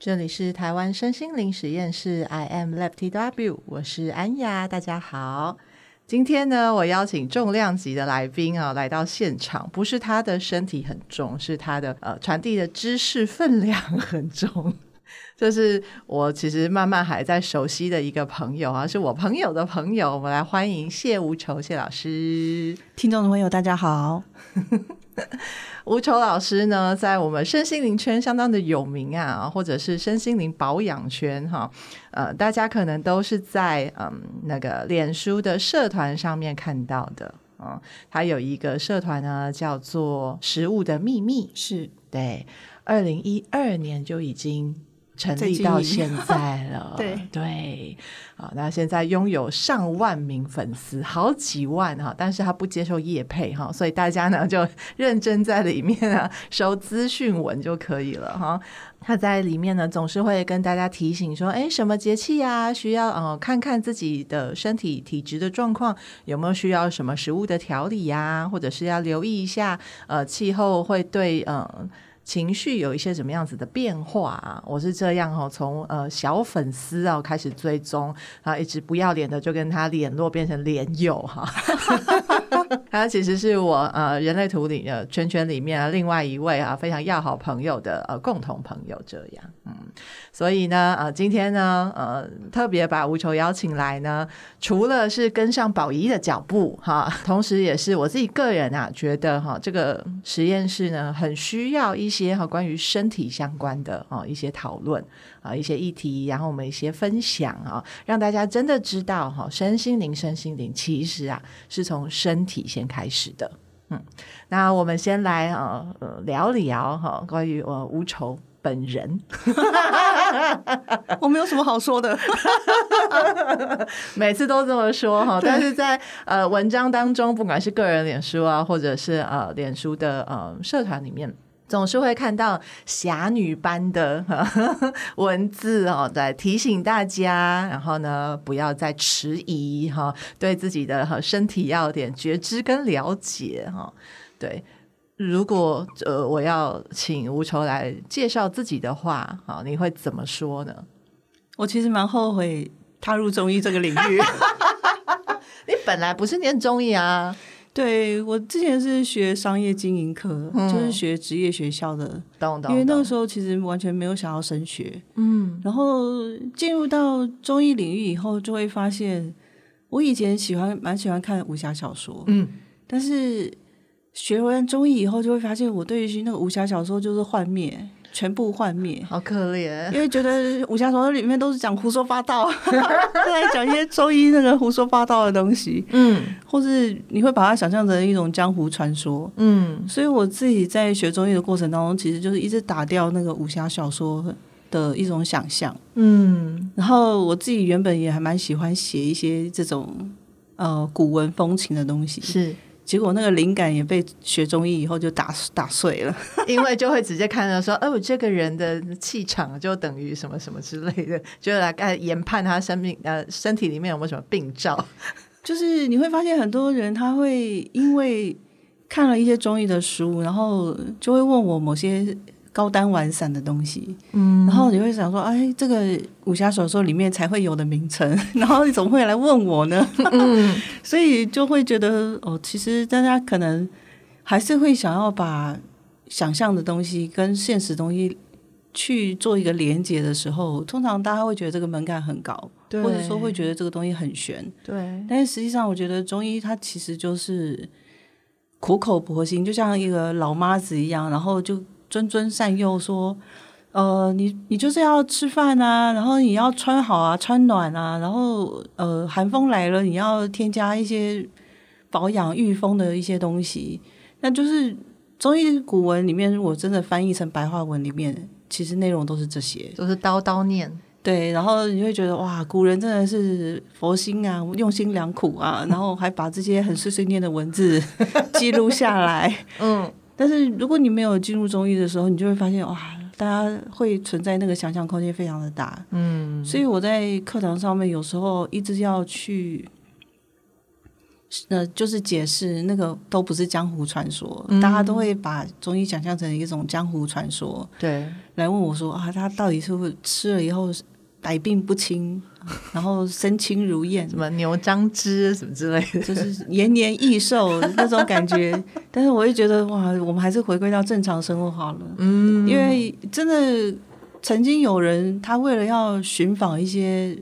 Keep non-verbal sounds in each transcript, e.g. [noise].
这里是台湾身心灵实验室，I am Lefty W，我是安雅，大家好。今天呢，我邀请重量级的来宾啊来到现场，不是他的身体很重，是他的呃传递的知识分量很重。这是我其实慢慢还在熟悉的一个朋友啊，是我朋友的朋友，我们来欢迎谢无愁谢老师。听众的朋友大家好。[laughs] 无愁老师呢，在我们身心灵圈相当的有名啊，或者是身心灵保养圈哈，呃，大家可能都是在嗯那个脸书的社团上面看到的啊。他有一个社团呢，叫做“食物的秘密”，是对，二零一二年就已经。成立到 [laughs] 现在了，对对，啊，那现在拥有上万名粉丝，好几万哈，但是他不接受业配哈，所以大家呢就 [laughs] 认真在里面啊收资讯文就可以了哈。他在里面呢总是会跟大家提醒说，哎，什么节气呀，需要呃看看自己的身体体质的状况，有没有需要什么食物的调理呀，或者是要留意一下呃气候会对呃。情绪有一些什么样子的变化啊？我是这样哦，从呃小粉丝啊开始追踪啊，一直不要脸的就跟他联络，变成连友哈。[laughs] 他其实是我呃人类图里的圈圈里面另外一位啊非常要好朋友的呃共同朋友这样，所以呢呃今天呢呃特别把无愁邀请来呢，除了是跟上宝仪的脚步哈，同时也是我自己个人啊觉得哈这个实验室呢很需要一些。哈关于身体相关的啊一些讨论啊一些议题，然后我们一些分享啊，让大家真的知道哈身心灵身心灵其实啊是从身体先开始的。嗯，那我们先来啊呃聊聊哈关于呃无愁本人，[laughs] 我没有什么好说的，[laughs] 每次都这么说哈，但是在呃文章当中，不管是个人脸书啊，或者是呃脸书的呃社团里面。总是会看到侠女般的 [laughs] 文字哦，在提醒大家，然后呢，不要再迟疑哈，对自己的身体要有点觉知跟了解哈。对，如果呃我要请吴愁来介绍自己的话，好，你会怎么说呢？我其实蛮后悔踏入中医这个领域。[laughs] 你本来不是念中医啊？[laughs] 对，我之前是学商业经营科，嗯、就是学职业学校的，懂懂。因为那个时候其实完全没有想要升学，嗯，然后进入到中医领域以后，就会发现我以前喜欢蛮喜欢看武侠小说，嗯，但是学完中医以后，就会发现我对于那个武侠小说就是幻灭。全部幻灭，好可怜。[laughs] 因为觉得武侠小说里面都是讲胡说八道，[laughs] 在讲一些中医那个胡说八道的东西，嗯，或是你会把它想象成一种江湖传说，嗯。所以我自己在学中医的过程当中，其实就是一直打掉那个武侠小说的一种想象，嗯。然后我自己原本也还蛮喜欢写一些这种呃古文风情的东西，是。结果那个灵感也被学中医以后就打打碎了，[laughs] 因为就会直接看到说，哦，这个人的气场就等于什么什么之类的，[laughs] 就来看研判他生命呃身体里面有没有什么病灶。[laughs] 就是你会发现很多人他会因为看了一些中医的书，然后就会问我某些。高单完散的东西，嗯，然后你会想说，哎，这个武侠小说里面才会有的名称，[laughs] 然后你怎么会来问我呢？嗯，[laughs] 所以就会觉得，哦，其实大家可能还是会想要把想象的东西跟现实东西去做一个连接的时候，通常大家会觉得这个门槛很高，对，或者说会觉得这个东西很悬，对。但是实际上，我觉得中医它其实就是苦口婆心，就像一个老妈子一样，然后就。谆谆善诱说：“呃，你你就是要吃饭啊，然后你要穿好啊，穿暖啊，然后呃，寒风来了，你要添加一些保养御风的一些东西。那就是中医古文里面，如果真的翻译成白话文里面，其实内容都是这些，都是叨叨念。对，然后你会觉得哇，古人真的是佛心啊，用心良苦啊，[laughs] 然后还把这些很碎碎念的文字记录下来。嗯。”但是如果你没有进入中医的时候，你就会发现哇，大家会存在那个想象空间非常的大。嗯，所以我在课堂上面有时候一直要去呃，就是解释那个都不是江湖传说，嗯、大家都会把中医想象成一种江湖传说。对，来问我说啊，他到底是不是吃了以后百病不侵，然后身轻如燕，什么牛樟芝什么之类的，就是延年益寿那种感觉。[laughs] 但是我会觉得哇，我们还是回归到正常生活好了。嗯，因为真的曾经有人他为了要寻访一些。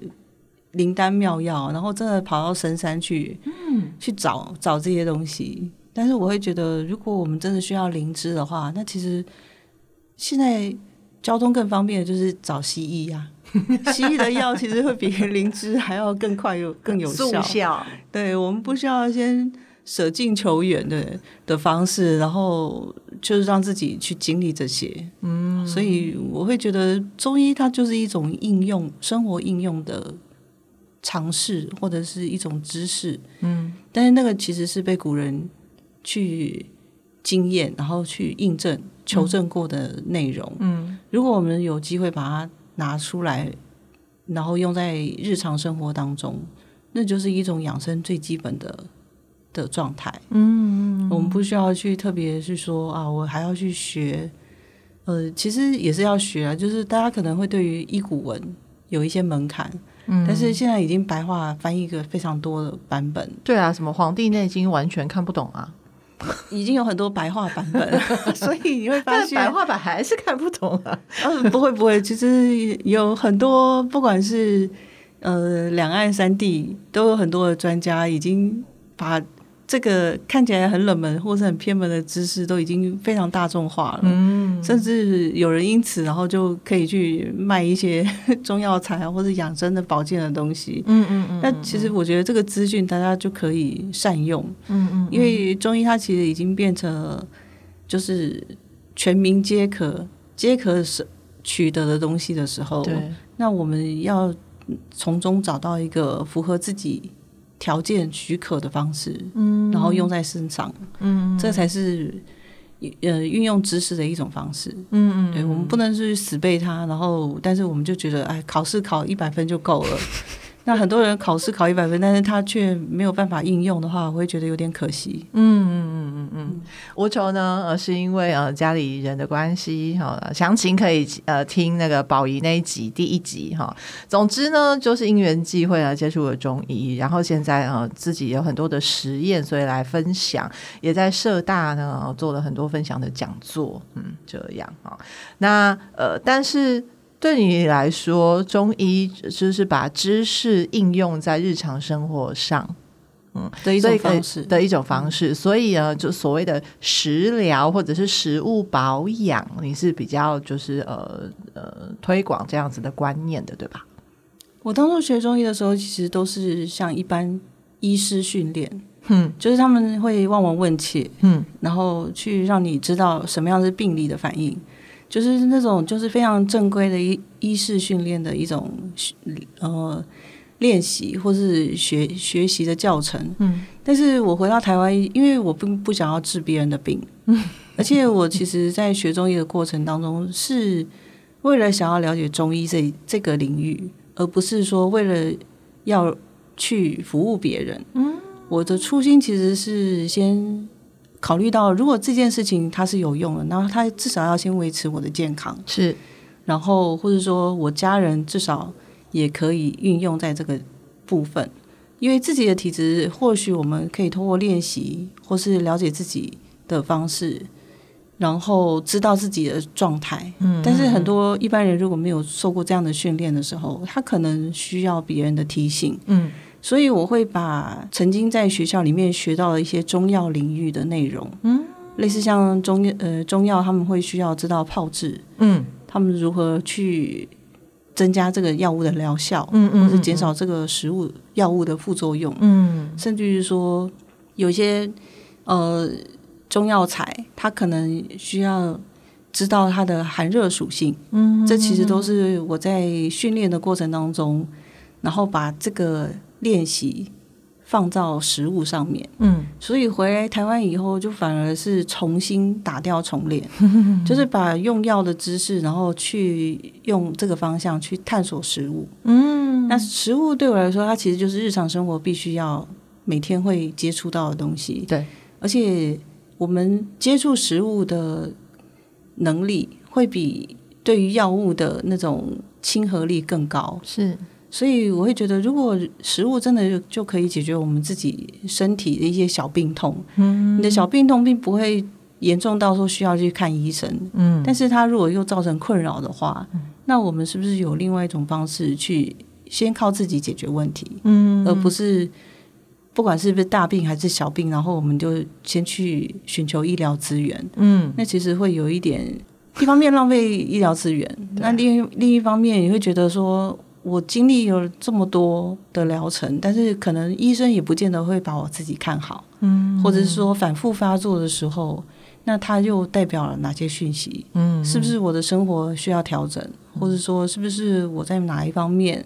灵丹妙药，然后真的跑到深山去，嗯，去找找这些东西。但是我会觉得，如果我们真的需要灵芝的话，那其实现在交通更方便的就是找西医呀、啊。[laughs] 西医的药其实会比灵芝还要更快有更有效。效对，我们不需要先舍近求远的的方式，然后就是让自己去经历这些。嗯，所以我会觉得中医它就是一种应用生活应用的。尝试或者是一种知识，嗯，但是那个其实是被古人去经验，然后去印证、求证过的内容，嗯。如果我们有机会把它拿出来，然后用在日常生活当中，那就是一种养生最基本的的状态，嗯。我们不需要去特别去说啊，我还要去学，呃，其实也是要学啊，就是大家可能会对于医古文有一些门槛。但是现在已经白话翻译个非常多的版本。对啊，什么《黄帝内经》完全看不懂啊，已经有很多白话版本，[laughs] 所以你会发现白话版还是看不懂啊。嗯，不会不会，其实有很多，不管是呃两岸三地，都有很多的专家已经把。这个看起来很冷门或是很偏门的知识都已经非常大众化了，嗯，甚至有人因此然后就可以去卖一些 [laughs] 中药材啊，或者养生的保健的东西，嗯嗯嗯。那其实我觉得这个资讯大家就可以善用，嗯嗯，因为中医它其实已经变成就是全民皆可皆可是取得的东西的时候，对，那我们要从中找到一个符合自己。条件许可的方式，嗯，然后用在身上，嗯，这才是呃运用知识的一种方式，嗯嗯，对，我们不能去死背它，然后但是我们就觉得，哎，考试考一百分就够了。[laughs] 那很多人考试考一百分，但是他却没有办法应用的话，我会觉得有点可惜。嗯嗯嗯嗯嗯。无愁呢，呃，是因为呃家里人的关系，哈，详情可以呃听那个宝仪那一集第一集哈。总之呢，就是因缘际会啊，接触了中医，然后现在呃自己有很多的实验，所以来分享，也在社大呢做了很多分享的讲座，嗯，这样啊。那呃，但是。对你来说，中医就是把知识应用在日常生活上，嗯，的一种方式的一种方式。所以呢，就所谓的食疗或者是食物保养，你是比较就是呃呃推广这样子的观念的，对吧？我当初学中医的时候，其实都是像一般医师训练，嗯，就是他们会望闻问切，嗯，然后去让你知道什么样是病理的反应。就是那种就是非常正规的医医师训练的一种呃练习或是学学习的教程。嗯，但是我回到台湾，因为我并不想要治别人的病。嗯，[laughs] 而且我其实在学中医的过程当中，是为了想要了解中医这这个领域，而不是说为了要去服务别人。嗯，我的初心其实是先。考虑到如果这件事情它是有用的，那它至少要先维持我的健康，是，然后或者说我家人至少也可以运用在这个部分，因为自己的体质或许我们可以通过练习或是了解自己的方式，然后知道自己的状态。嗯，但是很多一般人如果没有受过这样的训练的时候，他可能需要别人的提醒。嗯。所以我会把曾经在学校里面学到的一些中药领域的内容，嗯，类似像中呃中药，他们会需要知道炮制，嗯，他们如何去增加这个药物的疗效，嗯嗯，或是减少这个食物药物的副作用，嗯，甚至于说有些呃中药材，它可能需要知道它的寒热属性，嗯，这其实都是我在训练的过程当中，然后把这个。练习放到食物上面，嗯，所以回来台湾以后，就反而是重新打掉重练，[laughs] 就是把用药的知识，然后去用这个方向去探索食物，嗯，那食物对我来说，它其实就是日常生活必须要每天会接触到的东西。对，而且我们接触食物的能力会比对于药物的那种亲和力更高。是，所以我会觉得，如果食物真的就可以解决我们自己身体的一些小病痛，嗯，你的小病痛并不会严重到说需要去看医生，嗯，但是它如果又造成困扰的话，嗯，那我们是不是有另外一种方式去先靠自己解决问题，嗯，而不是不管是不是大病还是小病，然后我们就先去寻求医疗资源，嗯，那其实会有一点，一方面浪费医疗资源，那另另一方面你会觉得说，我经历了这么多的疗程，但是可能医生也不见得会把我自己看好，嗯，或者是说反复发作的时候。那它又代表了哪些讯息？嗯，是不是我的生活需要调整，或者说是不是我在哪一方面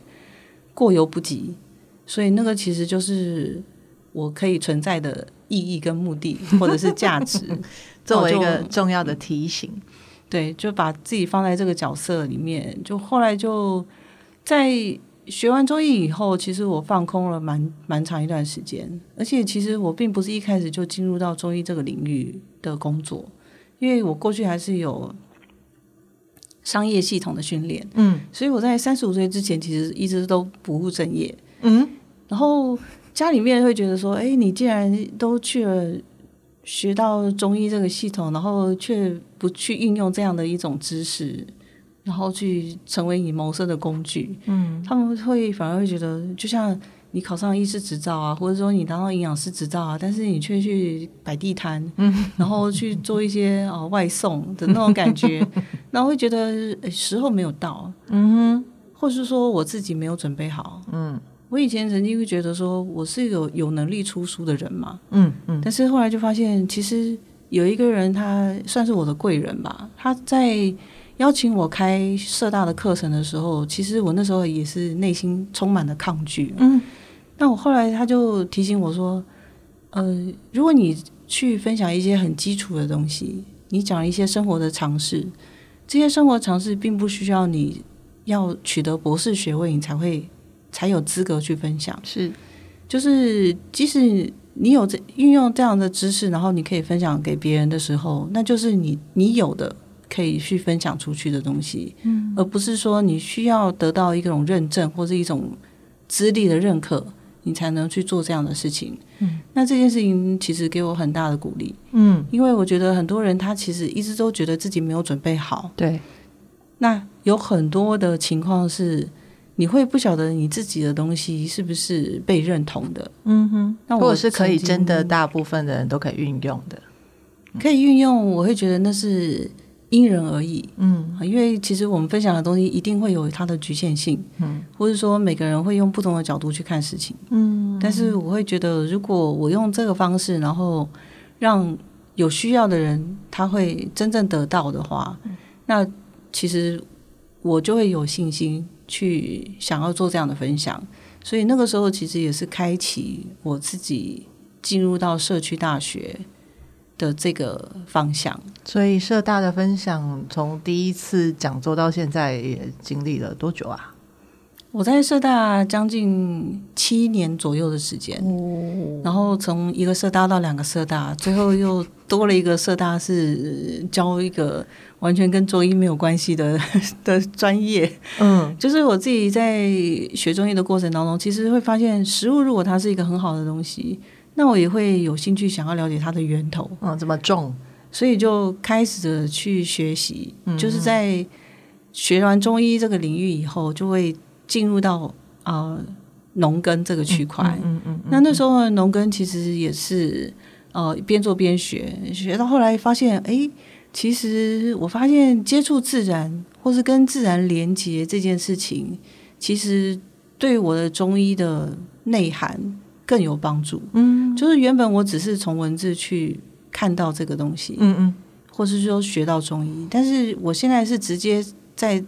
过犹不及？所以那个其实就是我可以存在的意义跟目的，[laughs] 或者是价值，[laughs] 作为一个重要的提醒。对，就把自己放在这个角色里面。就后来就在。学完中医以后，其实我放空了蛮蛮长一段时间，而且其实我并不是一开始就进入到中医这个领域的工作，因为我过去还是有商业系统的训练，嗯，所以我在三十五岁之前其实一直都不务正业，嗯，然后家里面会觉得说，哎，你既然都去了学到中医这个系统，然后却不去运用这样的一种知识。然后去成为你谋生的工具，嗯，他们会反而会觉得，就像你考上医师执照啊，或者说你拿到营养师执照啊，但是你却去摆地摊，嗯，然后去做一些啊、呃、外送的那种感觉，[laughs] 然后会觉得时候没有到，嗯哼，或是说我自己没有准备好，嗯，我以前曾经会觉得说我是有有能力出书的人嘛，嗯嗯，但是后来就发现，其实有一个人他算是我的贵人吧，他在。邀请我开社大的课程的时候，其实我那时候也是内心充满了抗拒。嗯，那我后来他就提醒我说，呃，如果你去分享一些很基础的东西，你讲一些生活的常识，这些生活常识并不需要你要取得博士学位，你才会才有资格去分享。是，就是即使你有这运用这样的知识，然后你可以分享给别人的时候，那就是你你有的。可以去分享出去的东西，嗯，而不是说你需要得到一种认证或是一种资历的认可，你才能去做这样的事情。嗯，那这件事情其实给我很大的鼓励，嗯，因为我觉得很多人他其实一直都觉得自己没有准备好，对。那有很多的情况是，你会不晓得你自己的东西是不是被认同的，嗯哼，那或者是可以真的大部分的人都可以运用的，可以运用，我会觉得那是。因人而异，嗯，因为其实我们分享的东西一定会有它的局限性，嗯，或者说每个人会用不同的角度去看事情，嗯，但是我会觉得，如果我用这个方式，然后让有需要的人他会真正得到的话，嗯，那其实我就会有信心去想要做这样的分享，所以那个时候其实也是开启我自己进入到社区大学的这个方向，所以社大的分享从第一次讲座到现在也经历了多久啊？我在社大将近七年左右的时间，哦，然后从一个社大到两个社大，最后又多了一个社大是教一个完全跟中医没有关系的 [laughs] 的专业。嗯，就是我自己在学中医的过程当中，其实会发现食物如果它是一个很好的东西。那我也会有兴趣想要了解它的源头，嗯，怎么种？所以就开始去学习，嗯，就是在学完中医这个领域以后，就会进入到啊农耕这个区块。嗯嗯，嗯。那那时候农耕其实也是呃边做边学，学到后来发现，哎，其实我发现接触自然或是跟自然连接这件事情，其实对我的中医的内涵。更有帮助，嗯，就是原本我只是从文字去看到这个东西，嗯嗯，或是说学到中医，但是我现在是直接在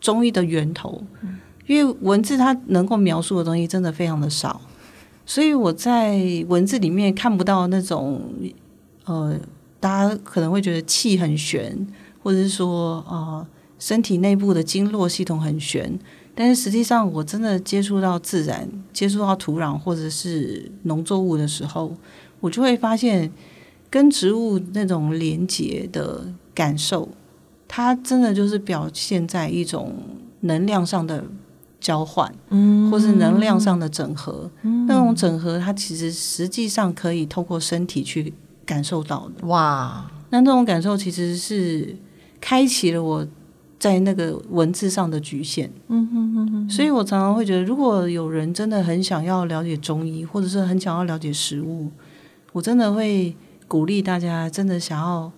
中医的源头，嗯，因为文字它能够描述的东西真的非常的少，所以我在文字里面看不到那种，呃，大家可能会觉得气很悬，或者是说啊，呃，身体内部的经络系统很玄。但是实际上，我真的接触到自然、接触到土壤或者是农作物的时候，我就会发现跟植物那种连接的感受，它真的就是表现在一种能量上的交换，嗯，或是能量上的整合。嗯，那种整合，它其实实际上可以透过身体去感受到的。哇，那那种感受其实是开启了我。在那个文字上的局限，嗯哼哼哼，所以我常常会觉得，如果有人真的很想要了解中医，或者是很想要了解食物，我真的会鼓励大家，真的想要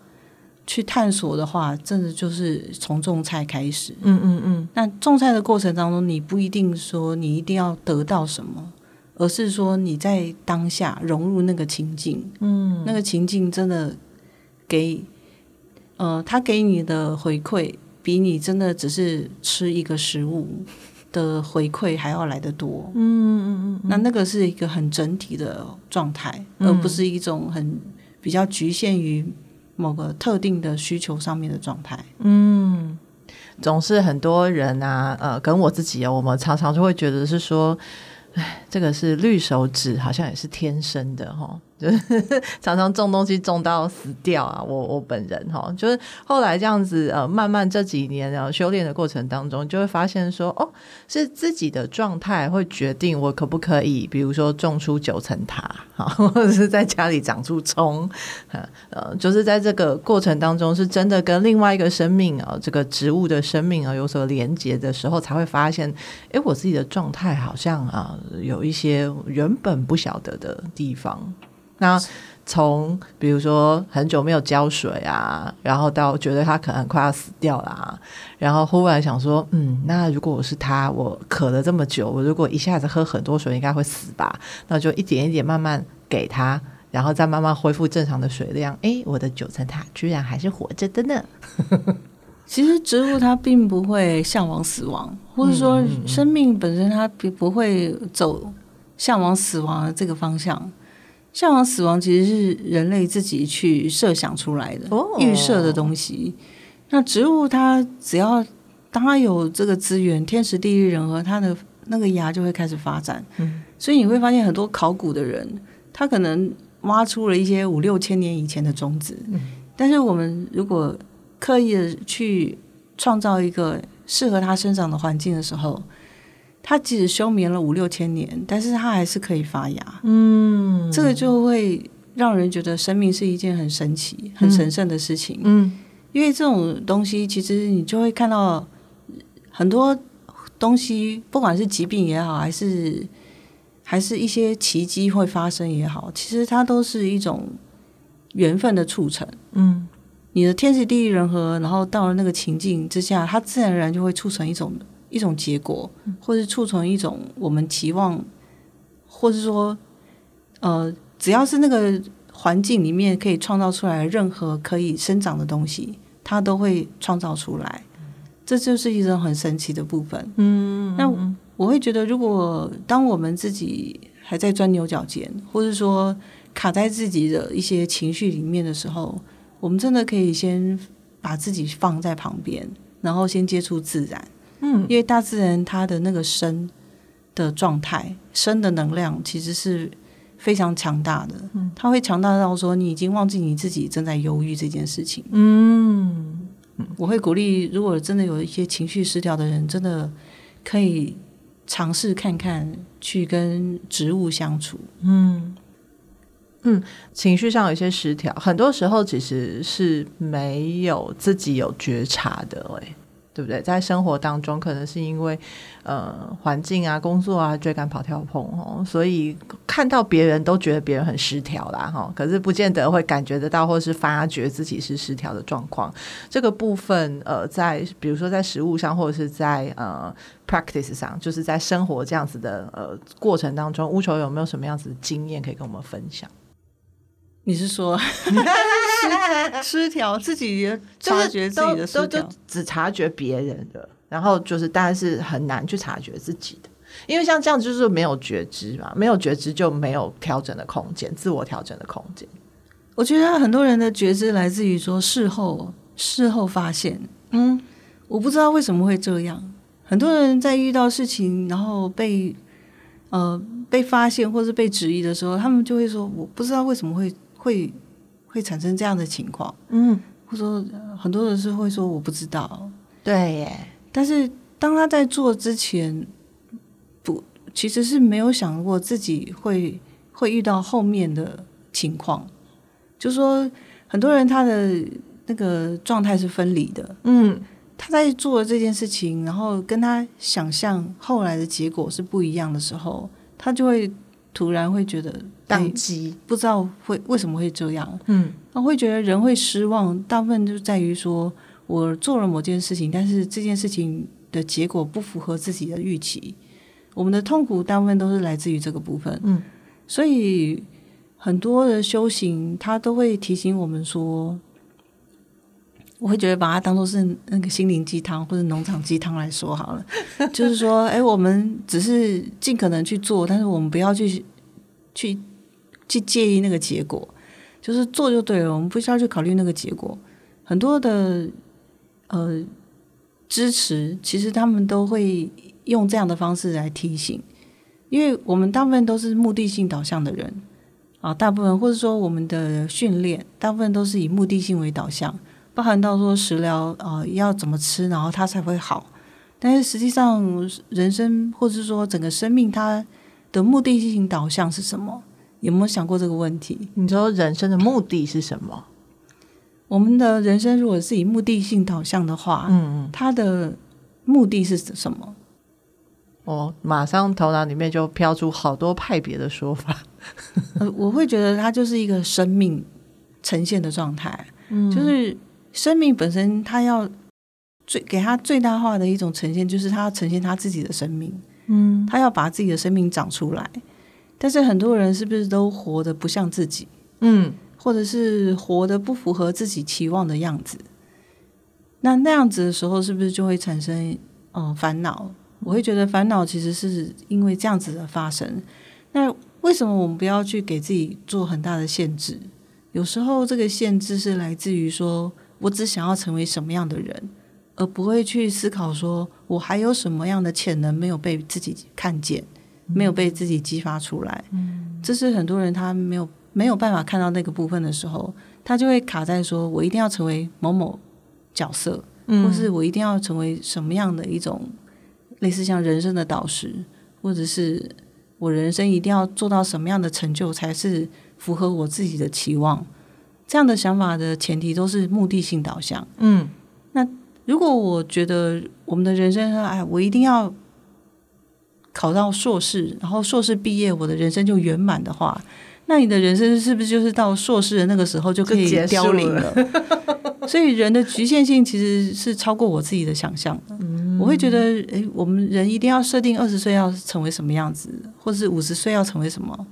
去探索的话，真的就是从种菜开始。嗯嗯嗯。那种菜的过程当中，你不一定说你一定要得到什么，而是说你在当下融入那个情境，嗯，那个情境真的给，呃，他给你的回馈。比你真的只是吃一个食物的回馈还要来得多，嗯嗯嗯，那那个是一个很整体的状态，嗯，而不是一种很比较局限于某个特定的需求上面的状态。嗯，总是很多人啊，呃，跟我自己啊，我们常常就会觉得是说，哎，这个是绿手指，好像也是天生的哈。就是 [laughs] 常常种东西种到死掉啊！我我本人哈，就是后来这样子呃，慢慢这几年然后修炼的过程当中，就会发现说，哦，是自己的状态会决定我可不可以，比如说种出九层塔，哈，[laughs] 或者是在家里长出葱，呃，就是在这个过程当中，是真的跟另外一个生命啊，这个植物的生命啊有所连接的时候，才会发现，哎，我自己的状态好像啊，有一些原本不晓得的地方。那从比如说很久没有浇水啊，然后到觉得它可能快要死掉啦，啊，然后忽然想说，嗯，那如果我是它，我渴了这么久，我如果一下子喝很多水，应该会死吧？那就一点一点慢慢给它，然后再慢慢恢复正常的水量。诶，我的九层塔居然还是活着的呢！[laughs] 其实植物它并不会向往死亡，或者说生命本身它不不会走向往死亡的这个方向。向往死亡其实是人类自己去设想出来的、oh. 预设的东西。那植物它只要当它有这个资源，天时地利人和，它的那个芽就会开始发展。嗯，所以你会发现很多考古的人，他可能挖出了一些五六千年以前的种子。嗯，但是我们如果刻意的去创造一个适合它生长的环境的时候。它即使休眠了五六千年，但是它还是可以发芽。嗯，这个就会让人觉得生命是一件很神奇、很神圣的事情。嗯，因为这种东西，其实你就会看到很多东西，不管是疾病也好，还是还是一些奇迹会发生也好，其实它都是一种缘分的促成。嗯，你的天时地利人和，然后到了那个情境之下，它自然而然就会促成一种。一种结果，或是促成一种我们期望，或是说，呃，只要是那个环境里面可以创造出来任何可以生长的东西，它都会创造出来。这就是一种很神奇的部分。嗯，那我会觉得，如果当我们自己还在钻牛角尖，或者说卡在自己的一些情绪里面的时候，我们真的可以先把自己放在旁边，然后先接触自然。嗯，因为大自然它的那个生的状态，生的能量其实是非常强大的。嗯，它会强大到说你已经忘记你自己正在忧郁这件事情。嗯，我会鼓励，如果真的有一些情绪失调的人，真的可以尝试看看去跟植物相处。嗯嗯，情绪上有一些失调，很多时候其实是没有自己有觉察的。哎。对不对？在生活当中，可能是因为呃环境啊、工作啊、追赶跑跳碰哦，所以看到别人都觉得别人很失调啦哈。可是不见得会感觉得到，或是发觉自己是失调的状况。这个部分呃，在比如说在食物上，或者是在呃 practice 上，就是在生活这样子的呃过程当中，乌球有没有什么样子的经验可以跟我们分享？你是说 [laughs] 失调，[laughs] 自己也 [laughs] 察觉自己的失调，就只察觉别人的，然后就是，但是很难去察觉自己的，因为像这样就是没有觉知嘛，没有觉知就没有调整的空间，自我调整的空间。我觉得很多人的觉知来自于说事后，事后发现，嗯，我不知道为什么会这样。很多人在遇到事情，然后被呃被发现或是被质疑的时候，他们就会说：“我不知道为什么会会会产生这样的情况。”嗯，或者说很多人是会说：“我不知道。”对耶。但是当他在做之前，不，其实是没有想过自己会会遇到后面的情况。就是说，很多人他的那个状态是分离的。嗯。他在做这件事情，然后跟他想象后来的结果是不一样的时候，他就会突然会觉得当机，不知道会为什么会这样。嗯，那会觉得人会失望，大部分就在于说我做了某件事情，但是这件事情的结果不符合自己的预期。我们的痛苦大部分都是来自于这个部分。嗯，所以很多的修行，它都会提醒我们说。我会觉得把它当做是那个心灵鸡汤或者农场鸡汤来说好了，[laughs] 就是说，哎，我们只是尽可能去做，但是我们不要去去去介意那个结果，就是做就对了，我们不需要去考虑那个结果。很多的呃支持，其实他们都会用这样的方式来提醒，因为我们大部分都是目的性导向的人啊，大部分或者说我们的训练，大部分都是以目的性为导向。包含到说食疗啊、呃，要怎么吃，然后它才会好。但是实际上，人生或者是说整个生命，它的目的性导向是什么？有没有想过这个问题？你说人生的目的是什么？我们的人生如果是以目的性导向的话，嗯嗯，它的目的是什么？我马上头脑里面就飘出好多派别的说法。呃，我会觉得它就是一个生命呈现的状态，嗯，就是。生命本身，它要最给它最大化的一种呈现，就是它要呈现它自己的生命。嗯，它要把自己的生命长出来。但是很多人是不是都活得不像自己？嗯，或者是活得不符合自己期望的样子？那那样子的时候，是不是就会产生嗯烦恼？我会觉得烦恼其实是因为这样子的发生。那为什么我们不要去给自己做很大的限制？有时候这个限制是来自于说。我只想要成为什么样的人，而不会去思考说我还有什么样的潜能没有被自己看见，没有被自己激发出来。嗯，这是很多人他没有没有办法看到那个部分的时候，他就会卡在说我一定要成为某某角色，或是我一定要成为什么样的一种类似像人生的导师，或者是我人生一定要做到什么样的成就才是符合我自己的期望。这样的想法的前提都是目的性导向。嗯，那如果我觉得我们的人生，哎，我一定要考到硕士，然后硕士毕业，我的人生就圆满的话，那你的人生是不是就是到硕士的那个时候就可以凋零了？了 [laughs] 所以人的局限性其实是超过我自己的想象的。嗯，我会觉得，哎，我们人一定要设定二十岁要成为什么样子，或者是五十岁要成为什么，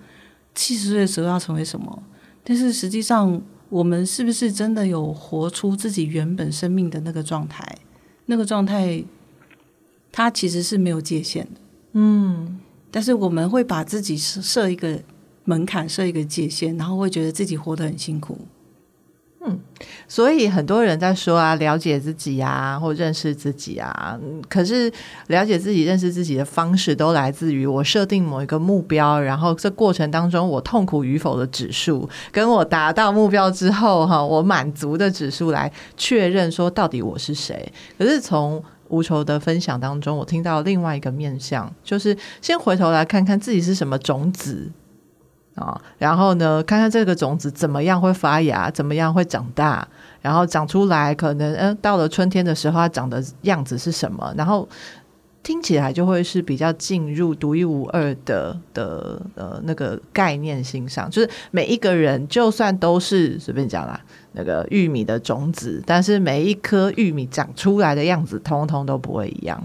七十岁的时候要成为什么，但是实际上。我们是不是真的有活出自己原本生命的那个状态？那个状态，它其实是没有界限的。嗯，但是我们会把自己设设一个门槛，设一个界限，然后会觉得自己活得很辛苦。嗯，所以很多人在说啊，了解自己啊，或认识自己啊。可是了解自己、认识自己的方式，都来自于我设定某一个目标，然后这过程当中我痛苦与否的指数，跟我达到目标之后哈，我满足的指数来确认说到底我是谁。可是从无愁的分享当中，我听到另外一个面向，就是先回头来看看自己是什么种子。啊，然后呢，看看这个种子怎么样会发芽，怎么样会长大，然后长出来，可能嗯，到了春天的时候，它长的样子是什么？然后听起来就会是比较进入独一无二的的呃那个概念欣赏，就是每一个人就算都是随便讲啦，那个玉米的种子，但是每一颗玉米长出来的样子，通通都不会一样。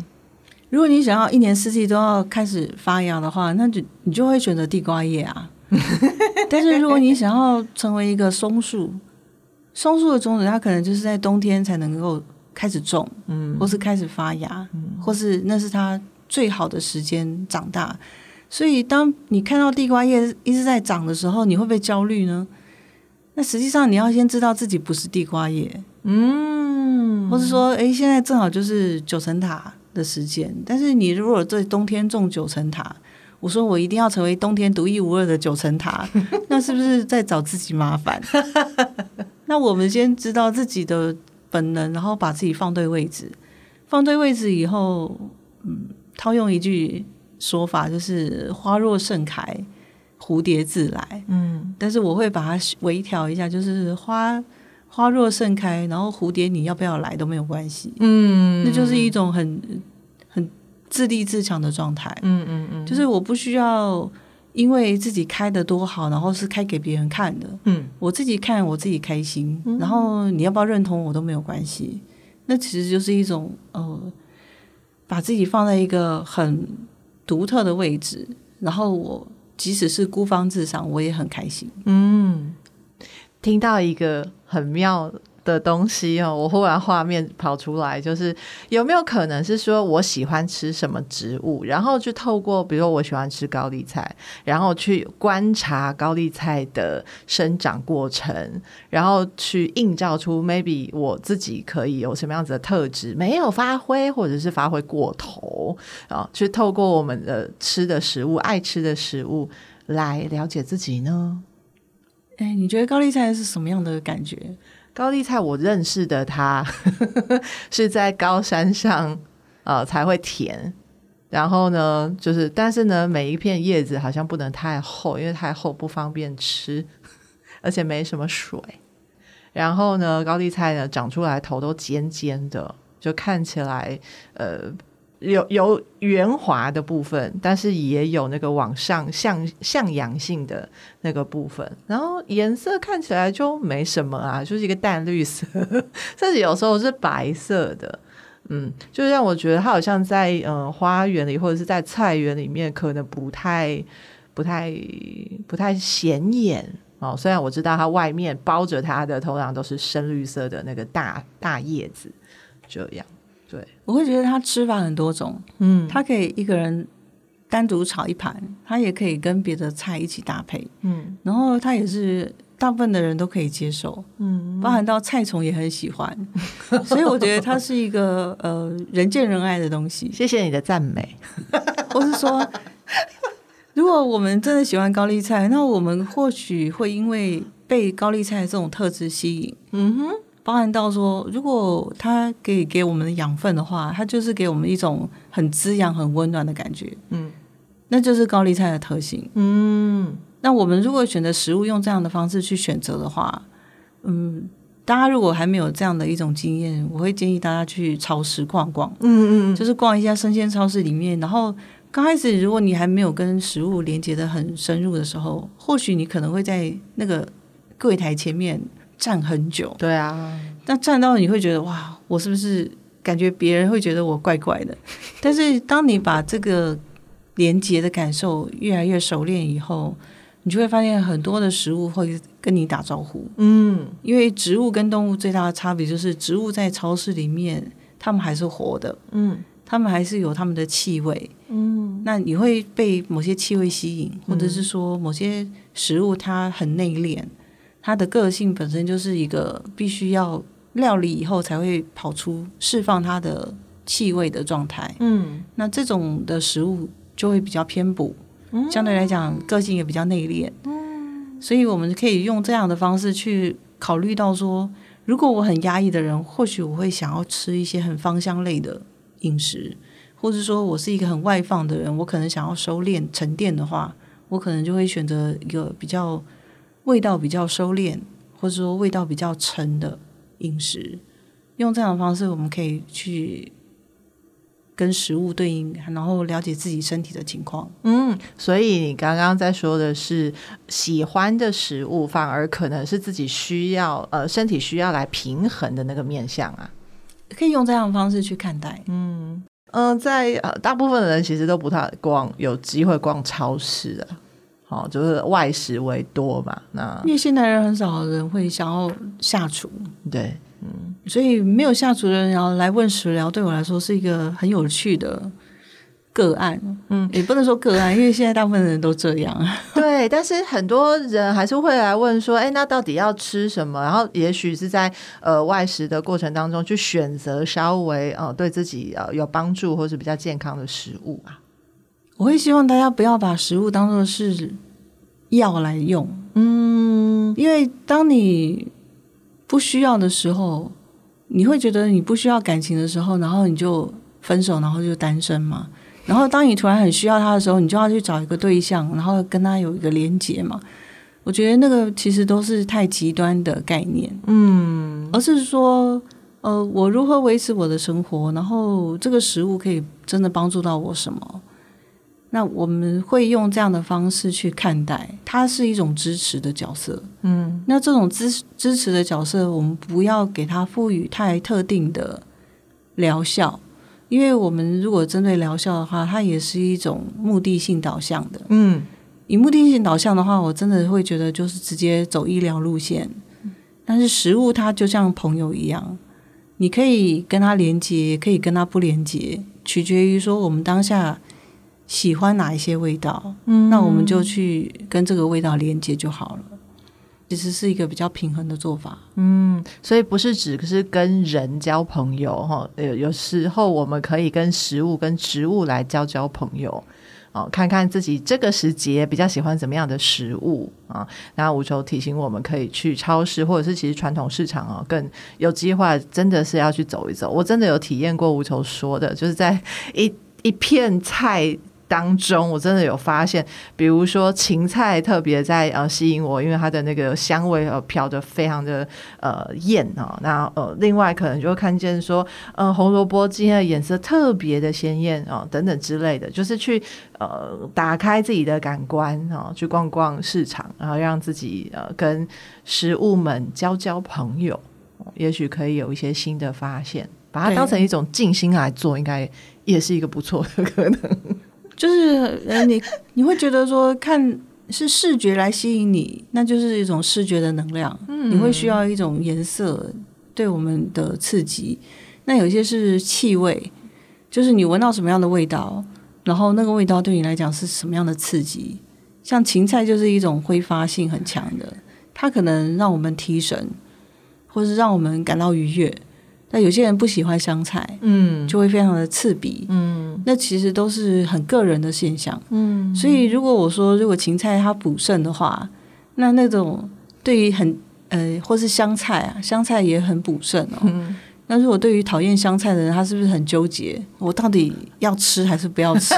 如果你想要一年四季都要开始发芽的话，那就你就会选择地瓜叶啊。[laughs] 但是如果你想要成为一个松树，松树的种子它可能就是在冬天才能够开始种，嗯，或是开始发芽，嗯，或是那是它最好的时间长大。所以当你看到地瓜叶一直在长的时候，你会不会焦虑呢？那实际上你要先知道自己不是地瓜叶，嗯，或是说，哎，现在正好就是九层塔的时间。但是你如果在冬天种九层塔，我说我一定要成为冬天独一无二的九层塔，[laughs] 那是不是在找自己麻烦？[laughs] 那我们先知道自己的本能，然后把自己放对位置。放对位置以后，嗯，套用一句说法，就是“花若盛开，蝴蝶自来”。嗯，但是我会把它微调一下，就是花花若盛开，然后蝴蝶你要不要来都没有关系。嗯，那就是一种很很自立自强的状态。嗯嗯嗯，就是我不需要因为自己开的多好，然后是开给别人看的。嗯，我自己看我自己开心，然后你要不要认同我都没有关系。那其实就是一种呃，把自己放在一个很独特的位置，然后我即使是孤芳自赏，我也很开心。嗯，听到一个很妙的东西哦，我忽然画面跑出来，就是有没有可能是说我喜欢吃什么植物，然后就透过比如说我喜欢吃高丽菜，然后去观察高丽菜的生长过程，然后去映照出 maybe 我自己可以有什么样子的特质没有发挥，或者是发挥过头啊，去透过我们的吃的食物、爱吃的食物来了解自己呢？哎，你觉得高丽菜是什么样的感觉？高丽菜，我认识的它 [laughs] 是在高山上，呃，才会甜。然后呢，就是，但是呢，每一片叶子好像不能太厚，因为太厚不方便吃，[laughs] 而且没什么水。然后呢，高丽菜呢长出来头都尖尖的，就看起来，呃。有有圆滑的部分，但是也有那个往上向向阳性的那个部分，然后颜色看起来就没什么啊，就是一个淡绿色，[laughs] 甚至有时候是白色的，嗯，就让我觉得它好像在嗯、花园里或者是在菜园里面，可能不太不太不太显眼哦。虽然我知道它外面包着它的通常都是深绿色的那个大大叶子，这样。对，我会觉得它吃法很多种，嗯，它可以一个人单独炒一盘，它也可以跟别的菜一起搭配，嗯，然后它也是大部分的人都可以接受，嗯，包含到菜虫也很喜欢，[laughs] 所以我觉得它是一个呃人见人爱的东西。谢谢你的赞美，我是说，如果我们真的喜欢高丽菜，那我们或许会因为被高丽菜这种特质吸引，嗯哼。包含到说，如果它可以给我们的养分的话，它就是给我们一种很滋养、很温暖的感觉。嗯，那就是高丽菜的特性。嗯，那我们如果选择食物用这样的方式去选择的话，嗯，大家如果还没有这样的一种经验，我会建议大家去超市逛逛。嗯嗯，就是逛一下生鲜超市里面，然后刚开始如果你还没有跟食物连接的很深入的时候，或许你可能会在那个柜台前面。站很久，对啊，那站到你会觉得哇，我是不是感觉别人会觉得我怪怪的？[laughs] 但是当你把这个连接的感受越来越熟练以后，你就会发现很多的食物会跟你打招呼。嗯，因为植物跟动物最大的差别就是，植物在超市里面，它们还是活的，嗯，它们还是有它们的气味，嗯，那你会被某些气味吸引，或者是说某些食物它很内敛。它的个性本身就是一个必须要料理以后才会跑出释放它的气味的状态。嗯，那这种的食物就会比较偏补，相对来讲个性也比较内敛。嗯，所以我们可以用这样的方式去考虑到说，如果我很压抑的人，或许我会想要吃一些很芳香类的饮食，或者说我是一个很外放的人，我可能想要收敛沉淀的话，我可能就会选择一个比较。味道比较收敛，或者说味道比较沉的饮食，用这样的方式，我们可以去跟食物对应，然后了解自己身体的情况。嗯，所以你刚刚在说的是喜欢的食物，反而可能是自己需要呃身体需要来平衡的那个面相啊，可以用这样的方式去看待。嗯嗯、呃，在呃大部分的人其实都不太逛，有机会逛超市的。好，就是外食为多吧。那因为现代人很少人会想要下厨，对，嗯，所以没有下厨的人，然后来问食疗，对我来说是一个很有趣的个案。嗯，也不能说个案，因为现在大部分人都这样。对 [laughs] 对，但是很多人还是会来问说，哎，那到底要吃什么？然后也许是在呃外食的过程当中去选择稍微呃对自己呃有帮助或是比较健康的食物啊。我会希望大家不要把食物当做是药来用，嗯，因为当你不需要的时候，你会觉得你不需要感情的时候，然后你就分手，然后就单身嘛。然后当你突然很需要他的时候，你就要去找一个对象，然后跟他有一个连接嘛。我觉得那个其实都是太极端的概念，嗯，而是说，呃，我如何维持我的生活，然后这个食物可以真的帮助到我什么？那我们会用这样的方式去看待，它是一种支持的角色。嗯，那这种支支持的角色，我们不要给它赋予太特定的疗效，因为我们如果针对疗效的话，它也是一种目的性导向的。嗯，以目的性导向的话，我真的会觉得就是直接走医疗路线。但是食物它就像朋友一样，你可以跟它连接，也可以跟它不连接，取决于说我们当下。喜欢哪一些味道，嗯，那我们就去跟这个味道连接就好了。其实是一个比较平衡的做法，嗯，所以不是只是跟人交朋友哈，有有时候我们可以跟食物、跟植物来交交朋友，哦，看看自己这个时节比较喜欢怎么样的食物啊。那无愁提醒我们可以去超市，或者是其实传统市场哦，更有机会真的是要去走一走。我真的有体验过无愁说的，就是在一一片菜。当中我真的有发现，比如说芹菜特别在呃吸引我，因为它的那个香味呃飘得非常的呃艳哦。那呃另外可能就会看见说，呃红萝卜今天的颜色特别的鲜艳哦等等之类的，就是去呃打开自己的感官啊、哦，去逛逛市场，然后让自己呃跟食物们交交朋友，也许可以有一些新的发现。把它当成一种静心来做，应该也是一个不错的可能。就是呃，你你会觉得说，看是视觉来吸引你，那就是一种视觉的能量。嗯，你会需要一种颜色对我们的刺激。那有些是气味，就是你闻到什么样的味道，然后那个味道对你来讲是什么样的刺激。像芹菜就是一种挥发性很强的，它可能让我们提神，或是让我们感到愉悦。但有些人不喜欢香菜，嗯，就会非常的刺鼻，嗯，那其实都是很个人的现象，嗯，所以如果我说如果芹菜它补肾的话，那那种对于很呃或是香菜啊，香菜也很补肾哦，嗯，那如果对于讨厌香菜的人，他是不是很纠结？我到底要吃还是不要吃？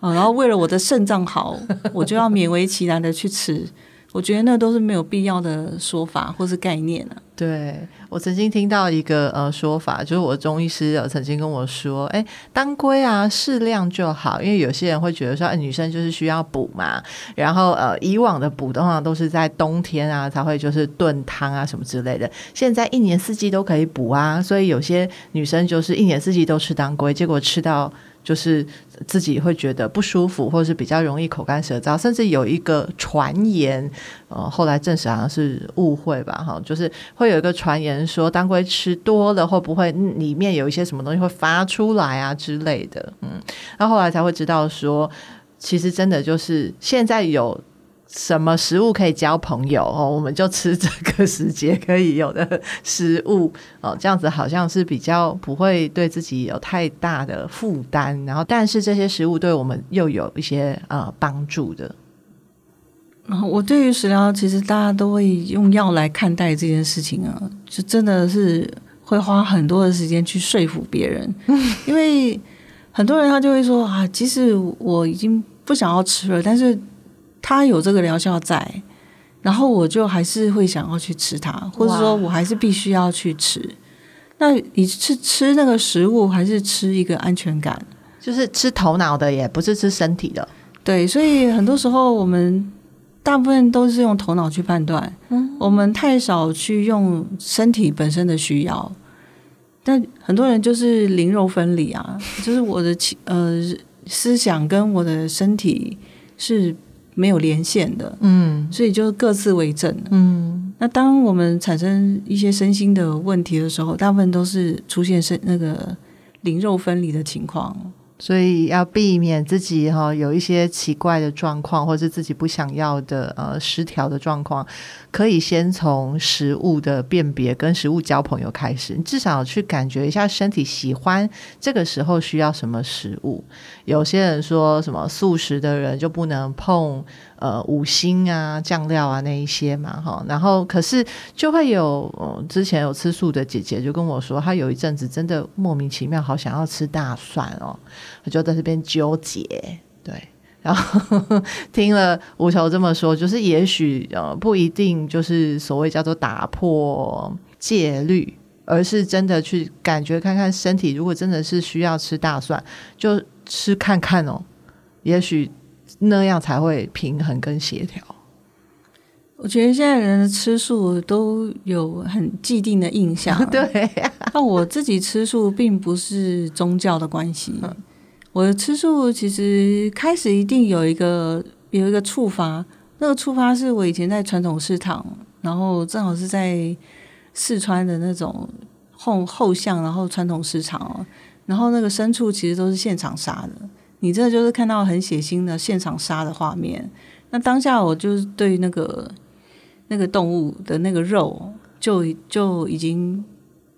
啊，[laughs] 然后为了我的肾脏好，我就要勉为其难的去吃。我觉得那都是没有必要的说法或是概念啊。对，我曾经听到一个呃说法，就是我中医师有曾经跟我说，哎，当归啊适量就好，因为有些人会觉得说，哎，女生就是需要补嘛，然后呃以往的补的话都是在冬天啊才会就是炖汤啊什么之类的，现在一年四季都可以补啊，所以有些女生就是一年四季都吃当归，结果吃到。就是自己会觉得不舒服，或者是比较容易口干舌燥，甚至有一个传言，呃，后来证实好像是误会吧，哈，就是会有一个传言说当归吃多了会不会里面有一些什么东西会发出来啊之类的，嗯，那后来才会知道说，其实真的就是现在有。什么食物可以交朋友哦？我们就吃这个时节可以有的食物哦，这样子好像是比较不会对自己有太大的负担。然后，但是这些食物对我们又有一些呃帮助的。我对于食疗，其实大家都会用药来看待这件事情啊，就真的是会花很多的时间去说服别人，[laughs] 因为很多人他就会说啊，即使我已经不想要吃了，但是。它有这个疗效在，然后我就还是会想要去吃它，或者说我还是必须要去吃。那你是吃那个食物，还是吃一个安全感？就是吃头脑的，也不是吃身体的。对，所以很多时候我们大部分都是用头脑去判断，嗯，我们太少去用身体本身的需要。但很多人就是灵肉分离啊，就是我的呃思想跟我的身体是。没有连线的，嗯，所以就各自为政，嗯。那当我们产生一些身心的问题的时候，大部分都是出现身那个灵肉分离的情况。所以要避免自己哈有一些奇怪的状况，或是自己不想要的呃失调的状况，可以先从食物的辨别跟食物交朋友开始。你至少去感觉一下身体喜欢这个时候需要什么食物。有些人说什么素食的人就不能碰呃五星啊酱料啊那一些嘛哈，然后可是就会有、之前有吃素的姐姐就跟我说，她有一阵子真的莫名其妙好想要吃大蒜哦。我就在这边纠结，对，然后听了无求这么说，就是也许呃不一定就是所谓叫做打破戒律，而是真的去感觉看看身体，如果真的是需要吃大蒜，就吃看看哦，也许那样才会平衡跟协调。我觉得现在人的吃素都有很既定的印象，[laughs] 对，那我自己吃素并不是宗教的关系。嗯我吃素其实开始一定有一个有一个触发，那个触发是我以前在传统市场，然后正好是在四川的那种后后巷，然后传统市场，然后那个牲畜其实都是现场杀的，你这就是看到很血腥的现场杀的画面。那当下我就是对那个那个动物的那个肉就就已经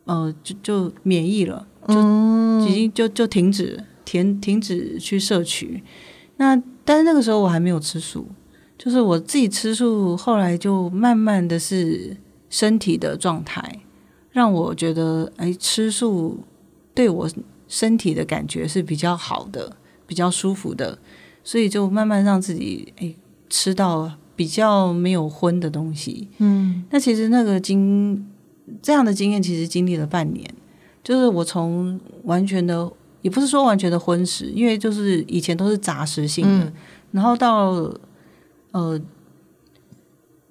呃就就免疫了，就已经就就停止。停停止去摄取，那但是那个时候我还没有吃素，就是我自己吃素，后来就慢慢的是身体的状态让我觉得，哎，吃素对我身体的感觉是比较好的，比较舒服的，所以就慢慢让自己哎吃到比较没有荤的东西。嗯，那其实那个经这样的经验，其实经历了半年，就是我从完全的。也不是说完全的荤食，因为就是以前都是杂食性的，嗯、然后到呃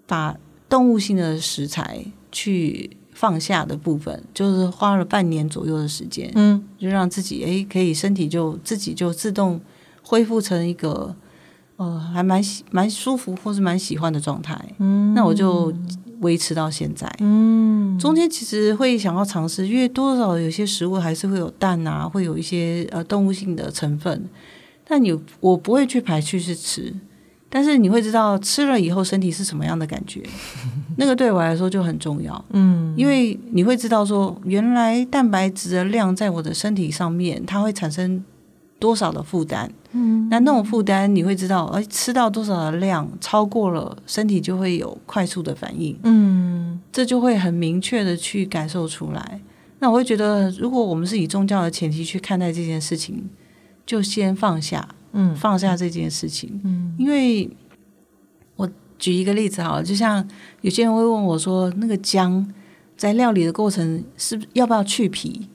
把动物性的食材去放下的部分，就是花了半年左右的时间，嗯，就让自己诶可以身体就自己就自动恢复成一个呃还蛮蛮舒服或是蛮喜欢的状态，嗯，那我就。维持到现在，嗯，中间其实会想要尝试，因为多少有些食物还是会有蛋啊，会有一些呃动物性的成分，但你我不会去排斥去吃，但是你会知道吃了以后身体是什么样的感觉，[laughs] 那个对我来说就很重要，嗯，因为你会知道说原来蛋白质的量在我的身体上面，它会产生。多少的负担？嗯，那那种负担你会知道，而，吃到多少的量超过了，身体就会有快速的反应。嗯，这就会很明确的去感受出来。那我会觉得，如果我们是以宗教的前提去看待这件事情，就先放下，嗯，放下这件事情。嗯，因为我举一个例子好了，就像有些人会问我说，那个姜在料理的过程是要不要去皮？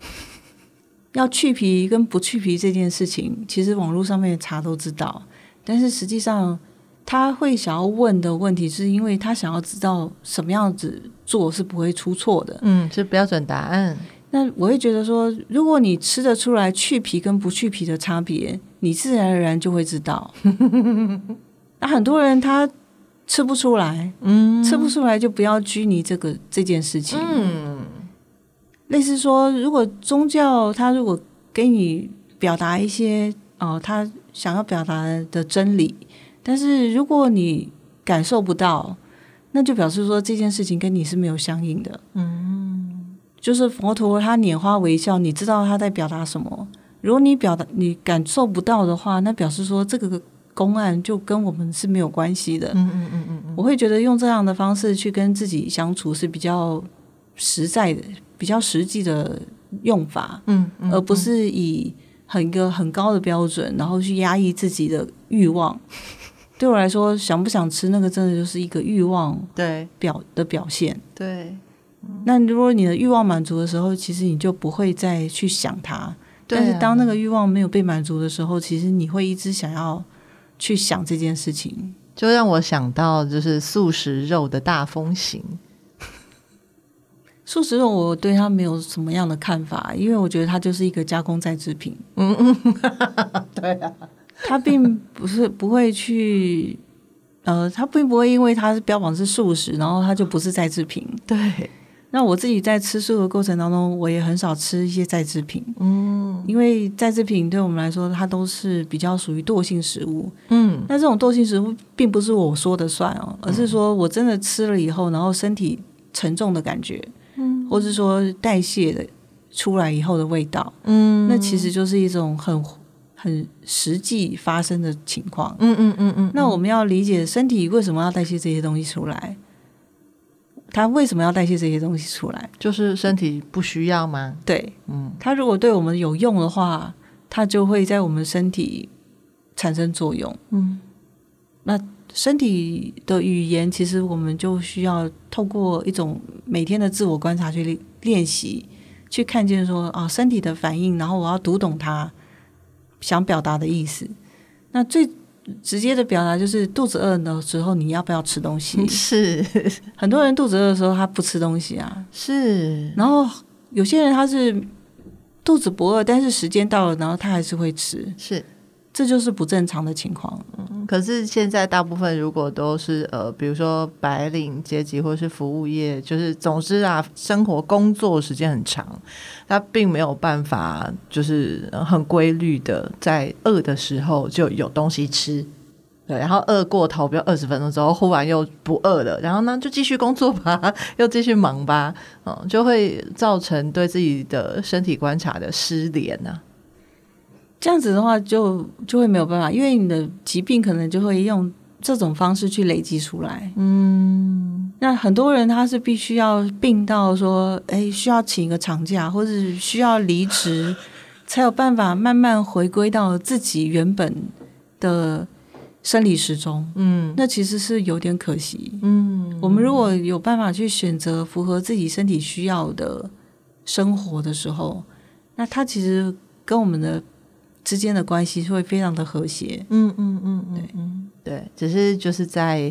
[laughs] 要去皮跟不去皮这件事情，其实网络上面查都知道。但是实际上，他会想要问的问题，是因为他想要知道什么样子做是不会出错的。嗯，是标准答案。那我会觉得说，如果你吃得出来去皮跟不去皮的差别，你自然而然就会知道。[laughs] 那很多人他吃不出来，嗯，吃不出来就不要拘泥这个这件事情。嗯。类似说，如果宗教他如果给你表达一些哦，他想要表达的真理，但是如果你感受不到，那就表示说这件事情跟你是没有相应的。嗯，就是佛陀他拈花微笑，你知道他在表达什么。如果你表达你感受不到的话，那表示说这个公案就跟我们是没有关系的。嗯嗯嗯嗯，我会觉得用这样的方式去跟自己相处是比较实在的。比较实际的用法，嗯，嗯，而不是以很一个很高的标准，然后去压抑自己的欲望。[laughs] 对我来说，想不想吃那个，真的就是一个欲望对表的表现。对，那如果你的欲望满足的时候，其实你就不会再去想它。但是当那个欲望没有被满足的时候，其实你会一直想要去想这件事情，就让我想到就是素食肉的大风行。素食肉，我对它没有什么样的看法，因为我觉得它就是一个加工再制品。嗯嗯，[laughs] 对啊，它并不是不会去，呃，它并不会因为它是标榜是素食，然后它就不是再制品。对，那我自己在吃素的过程当中，我也很少吃一些再制品，嗯，因为再制品对我们来说，它都是比较属于惰性食物，嗯，那这种惰性食物并不是我说的算哦，而是说我真的吃了以后，然后身体沉重的感觉，嗯，或是说代谢的出来以后的味道，嗯，那其实就是一种很很实际发生的情况，嗯嗯嗯嗯，那我们要理解身体为什么要代谢这些东西出来。他为什么要代谢这些东西出来？就是身体不需要吗？对，嗯，它如果对我们有用的话，它就会在我们身体产生作用。嗯，那身体的语言，其实我们就需要透过一种每天的自我观察去练习，去看见说啊，身体的反应，然后我要读懂它想表达的意思。那最直接的表达就是肚子饿的时候，你要不要吃东西？[laughs] 是很多人肚子饿的时候，他不吃东西啊。是，然后有些人他是肚子不饿，但是时间到了，然后他还是会吃。是，这就是不正常的情况。嗯，可是现在大部分如果都是呃，比如说白领阶级或是服务业，就是总之啊，生活工作时间很长，他并没有办法就是很规律的在饿的时候就有东西吃，对，然后饿过头，比如二十分钟之后忽然又不饿了，然后呢就继续工作吧，[laughs] 又继续忙吧，嗯，就会造成对自己的身体观察的失联呢、啊。这样子的话就，就就会没有办法，因为你的疾病可能就会用这种方式去累积出来。嗯，那很多人他是必须要病到说，哎，需要请一个长假，或者是需要离职，才有办法慢慢回归到自己原本的生理时钟。嗯，那其实是有点可惜。嗯，我们如果有办法去选择符合自己身体需要的生活的时候，那他其实跟我们的。之间的关系是会非常的和谐，嗯嗯嗯嗯，对。嗯对，只是就是在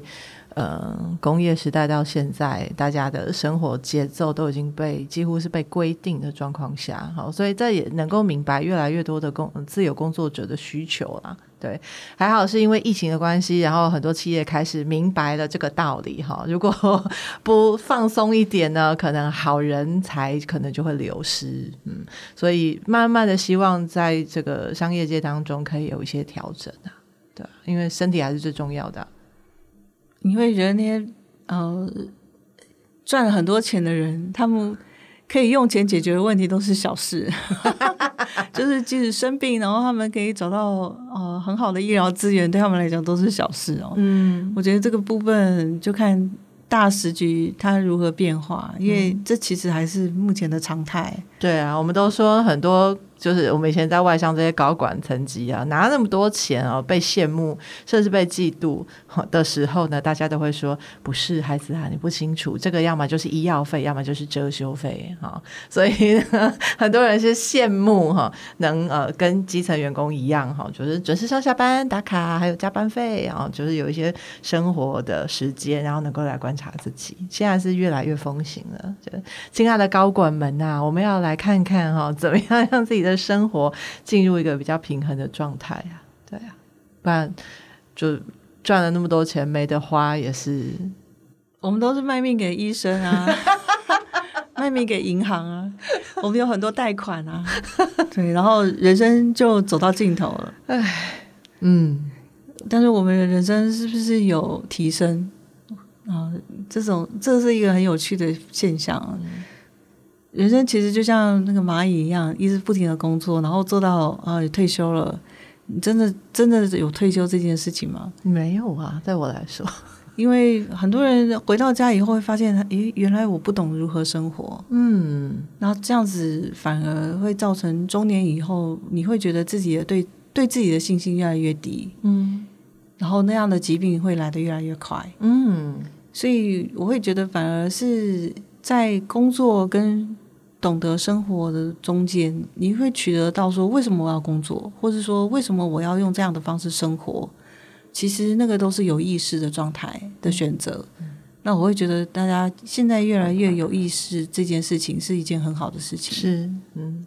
呃工业时代到现在，大家的生活节奏都已经被几乎是被规定的状况下，好，所以这也能够明白越来越多的工自由工作者的需求啦。对，还好是因为疫情的关系，然后很多企业开始明白了这个道理哈。如果不放松一点呢，可能好人才可能就会流失。嗯，所以慢慢的希望在这个商业界当中可以有一些调整啊。对，因为身体还是最重要的。你会觉得那些呃赚了很多钱的人，他们。可以用钱解决的问题都是小事，[laughs] 就是即使生病，然后他们可以找到呃很好的医疗资源，对他们来讲都是小事哦。嗯，我觉得这个部分就看大时局它如何变化，因为这其实还是目前的常态。对啊，我们都说很多。就是我们以前在外商这些高管层级啊，拿那么多钱啊，被羡慕甚至被嫉妒的时候呢，大家都会说：“不是孩子啊，你不清楚，这个要么就是医药费，要么就是遮羞费。”哈，所以呢，[laughs] 很多人是羡慕哈，能呃跟基层员工一样哈，就是准时上下班打卡，还有加班费，然后就是有一些生活的时间，然后能够来观察自己。现在是越来越风行了，就亲爱的高管们呐、啊，我们要来看看哈，怎么样让自己的。生活进入一个比较平衡的状态啊，对啊，不然就赚了那么多钱没得花，也是我们都是卖命给医生啊，[laughs] 卖命给银行啊，我们有很多贷款啊，对，然后人生就走到尽头了，唉，嗯，但是我们的人生是不是有提升啊？这种这是一个很有趣的现象。人生其实就像那个蚂蚁一样，一直不停的工作，然后做到啊，你退休了。你真的真的有退休这件事情吗？没有啊，在我来说，[laughs] 因为很多人回到家以后会发现，诶，原来我不懂如何生活。嗯，然后这样子反而会造成中年以后，你会觉得自己的对对自己的信心越来越低。嗯，然后那样的疾病会来得越来越快。嗯，所以我会觉得反而是在工作跟懂得生活的中间，你会取得到说，为什么我要工作，或者说为什么我要用这样的方式生活？其实那个都是有意识的状态的选择。嗯、那我会觉得大家现在越来越有意识，这件事情是一件很好的事情。是，嗯，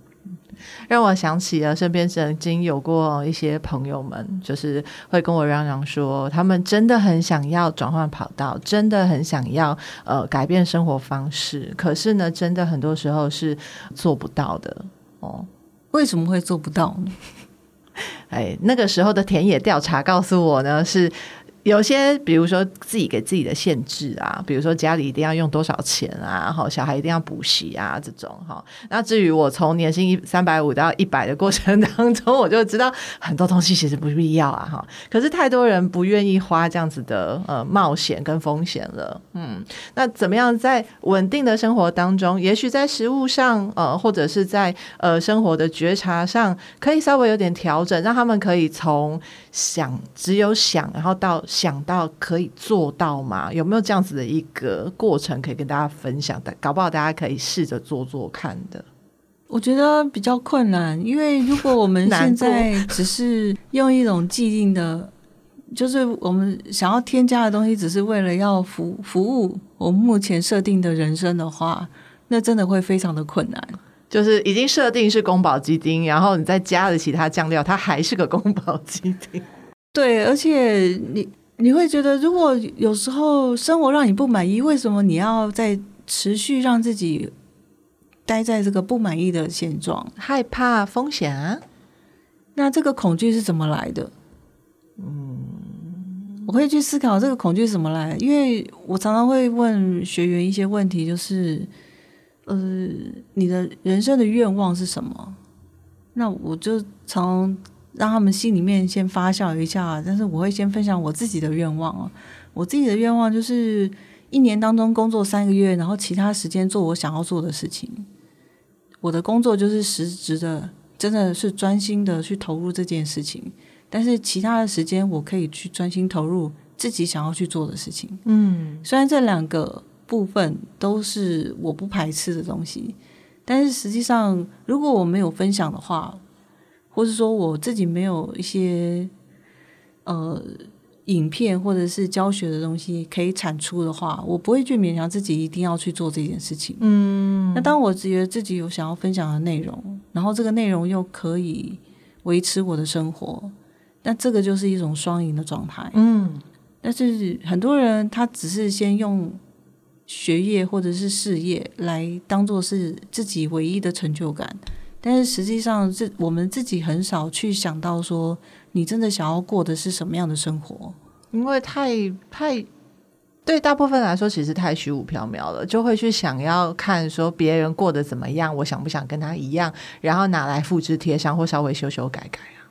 让我想起了身边曾经有过一些朋友们，就是会跟我嚷嚷说，他们真的很想要转换跑道，真的很想要呃改变生活方式，可是呢，真的很多时候是做不到的哦。为什么会做不到呢？哎，那个时候的田野调查告诉我呢，是。有些，比如说自己给自己的限制啊，比如说家里一定要用多少钱啊，好，小孩一定要补习啊，这种哈。那至于我从年薪一三百五到一百的过程当中，我就知道很多东西其实不必要啊，哈。可是太多人不愿意花这样子的呃冒险跟风险了，嗯。那怎么样在稳定的生活当中，也许在食物上，呃，或者是在呃生活的觉察上，可以稍微有点调整，让他们可以从想只有想，然后到。想到可以做到吗？有没有这样子的一个过程可以跟大家分享的？搞不好大家可以试着做做看的。我觉得比较困难，因为如果我们现在只是用一种既定的，就是我们想要添加的东西，只是为了要服服务我们目前设定的人生的话，那真的会非常的困难。就是已经设定是宫保鸡丁，然后你再加了其他酱料，它还是个宫保鸡丁。对，而且你。你会觉得，如果有时候生活让你不满意，为什么你要在持续让自己待在这个不满意的现状？害怕风险啊？那这个恐惧是怎么来的？嗯，我会去思考这个恐惧是怎么来，因为我常常会问学员一些问题，就是呃，你的人生的愿望是什么？那我就常。让他们心里面先发酵一下，但是我会先分享我自己的愿望哦。我自己的愿望就是一年当中工作三个月，然后其他时间做我想要做的事情。我的工作就是实质的，真的是专心的去投入这件事情。但是其他的时间我可以去专心投入自己想要去做的事情。嗯，虽然这两个部分都是我不排斥的东西，但是实际上如果我没有分享的话。或是说我自己没有一些呃影片或者是教学的东西可以产出的话，我不会去勉强自己一定要去做这件事情。嗯，那当我觉得自己有想要分享的内容，然后这个内容又可以维持我的生活，那这个就是一种双赢的状态。嗯，但是很多人他只是先用学业或者是事业来当做是自己唯一的成就感。但是实际上，这我们自己很少去想到说，你真的想要过的是什么样的生活？因为太太对大部分来说，其实太虚无缥缈了，就会去想要看说别人过得怎么样，我想不想跟他一样，然后拿来复制贴上或稍微修修改改啊。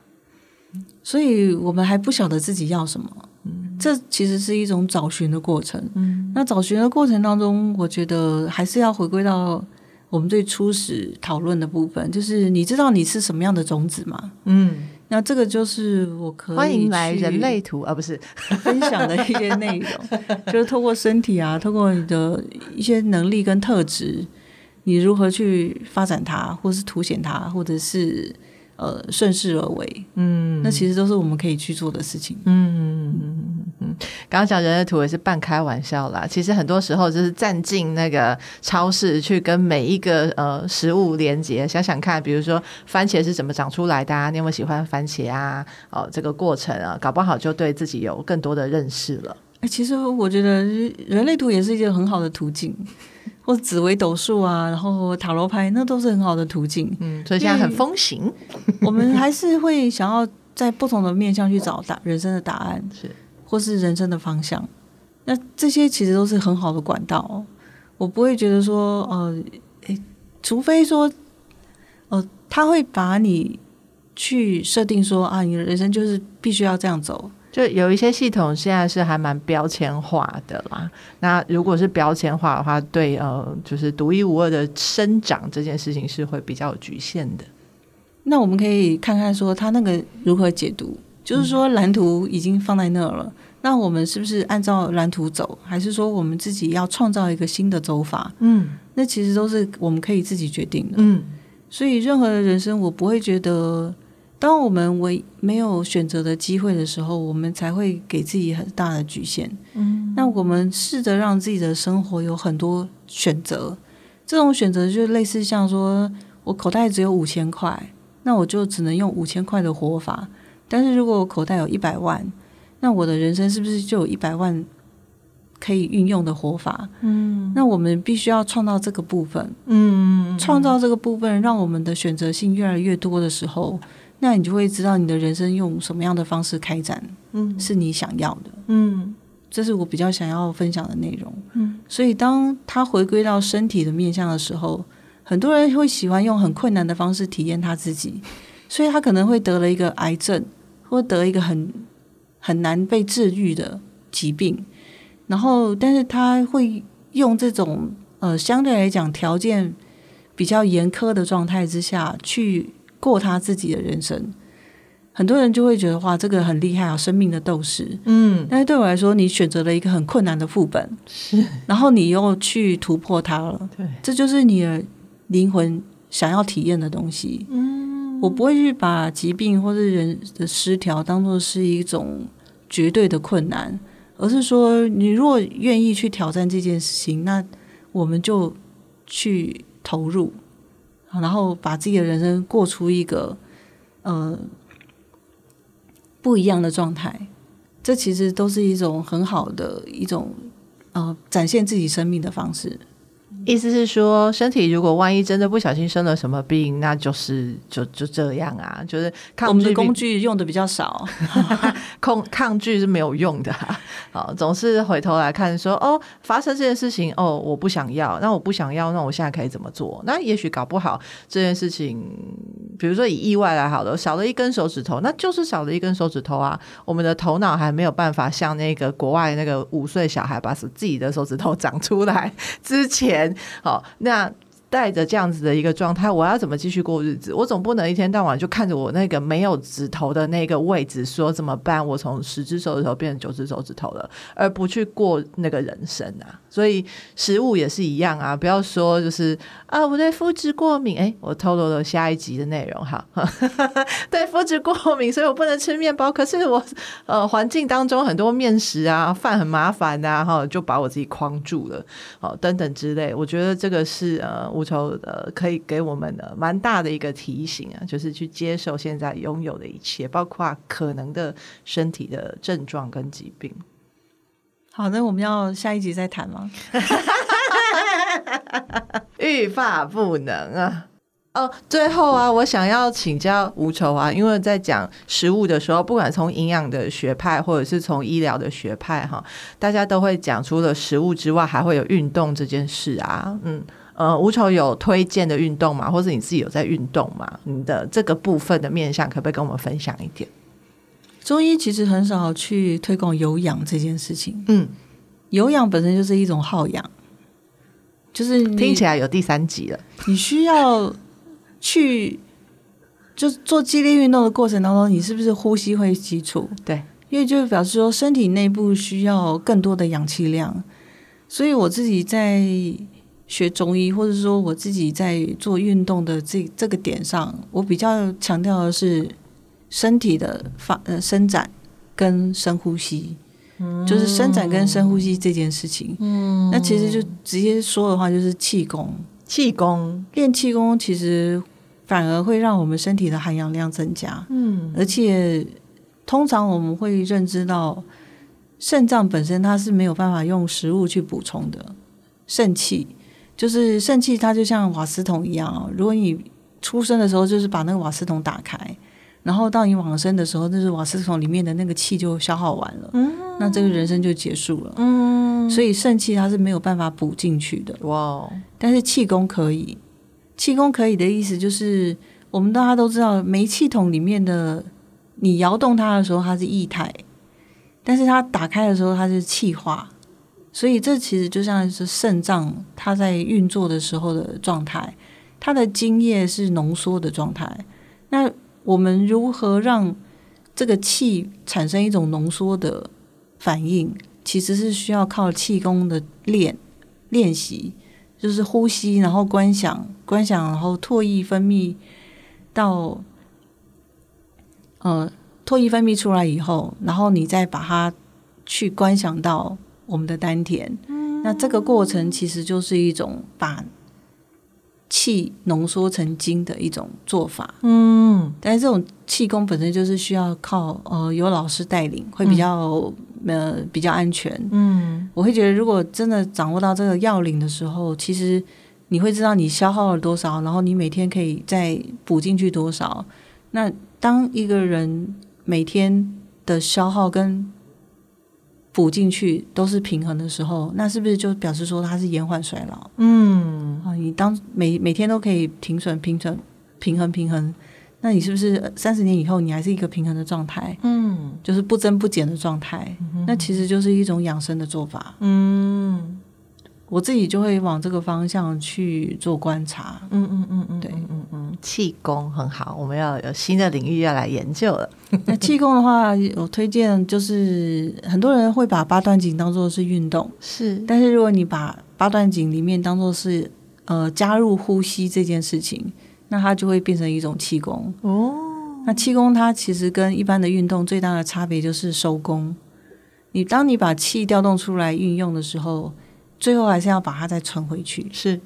所以我们还不晓得自己要什么，嗯，这其实是一种找寻的过程。嗯，那找寻的过程当中，我觉得还是要回归到。我们最初始讨论的部分，就是你知道你是什么样的种子吗？嗯，那这个就是我可以欢迎来人类图啊，不是 [laughs] 分享的一些内容，[laughs] 就是透过身体啊，透过你的一些能力跟特质，你如何去发展它，或是凸显它，或者是。呃，顺势而为，嗯，那其实都是我们可以去做的事情，嗯嗯嗯嗯。刚刚讲人类图也是半开玩笑啦，其实很多时候就是站进那个超市去跟每一个呃食物连接，想想看，比如说番茄是怎么长出来的啊？你有没有喜欢番茄啊？哦，这个过程啊，搞不好就对自己有更多的认识了。哎，其实我觉得人类图也是一个很好的途径。或紫微斗数啊，然后塔罗牌，那都是很好的途径。嗯，所以现在很风行。[laughs] 我们还是会想要在不同的面向去找答 [laughs] 人生的答案，是或是人生的方向。那这些其实都是很好的管道。我不会觉得说，呃，诶，除非说，呃，他会把你去设定说啊，你的人生就是必须要这样走。就有一些系统现在是还蛮标签化的啦。那如果是标签化的话，对呃，就是独一无二的生长这件事情是会比较有局限的。那我们可以看看说他那个如何解读，就是说蓝图已经放在那儿了，嗯、那我们是不是按照蓝图走，还是说我们自己要创造一个新的走法？嗯，那其实都是我们可以自己决定的。嗯，所以任何的人生，我不会觉得。当我们为没有选择的机会的时候，我们才会给自己很大的局限。嗯，那我们试着让自己的生活有很多选择，这种选择就类似像说，我口袋只有五千块，那我就只能用五千块的活法。但是如果我口袋有一百万，那我的人生是不是就有一百万可以运用的活法？嗯，那我们必须要创造这个部分，嗯，创造这个部分，让我们的选择性越来越多的时候，那你就会知道你的人生用什么样的方式开展，嗯，是你想要的，嗯，这是我比较想要分享的内容，嗯，所以当他回归到身体的面向的时候，很多人会喜欢用很困难的方式体验他自己，[laughs] 所以他可能会得了一个癌症，或得一个很很难被治愈的疾病，然后但是他会用这种呃相对来讲条件比较严苛的状态之下去过他自己的人生，很多人就会觉得哇，这个很厉害啊，生命的斗士。嗯，但是对我来说，你选择了一个很困难的副本，是，然后你又去突破它了，对，这就是你的灵魂想要体验的东西。嗯，我不会去把疾病或者人的失调当做是一种绝对的困难，而是说，你如果愿意去挑战这件事情，那我们就去投入。然后把自己的人生过出一个呃不一样的状态，这其实都是一种很好的一种呃展现自己生命的方式。意思是说，身体如果万一真的不小心生了什么病，那就是就就这样啊，就是抗，我们的工具用的比较少，[laughs] 抗抗拒是没有用的。好，总是回头来看说，哦，发生这件事情，哦，我不想要，那我不想要，那我现在可以怎么做？那也许搞不好这件事情，比如说以意外来好了，少了一根手指头，那就是少了一根手指头啊。我们的头脑还没有办法像那个国外那个五岁小孩把自己的手指头长出来 [laughs] 之前。好，那带着这样子的一个状态，我要怎么继续过日子？我总不能一天到晚就看着我那个没有指头的那个位置，说怎么办？我从十只手指头变成九只手指头了，而不去过那个人生啊！所以食物也是一样啊，不要说就是啊，我对麸质过敏，哎，我透露了下一集的内容哈，[laughs] 对麸质过敏，所以我不能吃面包。可是我呃环境当中很多面食啊，饭很麻烦啊，哈，就把我自己框住了，好，等等之类。我觉得这个是呃无愁呃可以给我们的蛮大的一个提醒啊，就是去接受现在拥有的一切，包括可能的身体的症状跟疾病。好，那我们要下一集再谈吗？[laughs] 欲罢不能啊！哦，最后啊，我想要请教吴愁啊，因为在讲食物的时候，不管从营养的学派，或者是从医疗的学派，哈，大家都会讲，除了食物之外，还会有运动这件事啊。嗯，呃，吴愁有推荐的运动吗？或者你自己有在运动吗？你的这个部分的面向，可不可以跟我们分享一点？中医其实很少去推广有氧这件事情。嗯，有氧本身就是一种耗氧，就是听起来有第三集了。你需要去就做激烈运动的过程当中，你是不是呼吸会急促？对，因为就表示说身体内部需要更多的氧气量。所以我自己在学中医，或者说我自己在做运动的这这个点上，我比较强调的是。身体的发呃伸展跟深呼吸，嗯，就是伸展跟深呼吸这件事情，嗯，那其实就直接说的话就是气功，气功。练气功其实反而会让我们身体的含氧量增加，嗯，而且通常我们会认知到肾脏本身它是没有办法用食物去补充的，肾气就是肾气它就像瓦斯桶一样，如果你出生的时候就是把那个瓦斯桶打开。然后到你往生的时候，就是瓦斯桶里面的那个气就消耗完了，嗯，那这个人生就结束了，嗯，所以肾气它是没有办法补进去的，哇，但是气功可以，气功可以的意思就是，我们大家都知道，煤气桶里面的你摇动它的时候，它是液态，但是它打开的时候，它是气化，所以这其实就像是肾脏它在运作的时候的状态，它的精液是浓缩的状态，那。我们如何让这个气产生一种浓缩的反应？其实是需要靠气功的练练习，就是呼吸，然后观想，观想，然后唾液分泌到，呃，唾液分泌出来以后，然后你再把它去观想到我们的丹田。那这个过程其实就是一种把气浓缩成精的一种做法。嗯，但是这种气功本身就是需要靠呃有老师带领，会比较、嗯、呃比较安全。嗯，我会觉得如果真的掌握到这个要领的时候，其实你会知道你消耗了多少，然后你每天可以再补进去多少。那当一个人每天的消耗跟补进去都是平衡的时候，那是不是就表示说它是延缓衰老？嗯啊，你当每每天都可以停损、平衡、平衡、平衡，那你是不是三十年以后你还是一个平衡的状态？嗯，就是不增不减的状态，嗯。那其实就是一种养生的做法。嗯。我自己就会往这个方向去做观察，嗯嗯嗯嗯，对，嗯嗯，气功很好，我们要有新的领域要来研究了。那气功的话，我推荐就是很多人会把八段锦当做是运动，是，但是如果你把八段锦里面当做是呃加入呼吸这件事情，那它就会变成一种气功哦。那气功它其实跟一般的运动最大的差别就是收功。你当你把气调动出来运用的时候。最后还是要把它再存回去，是。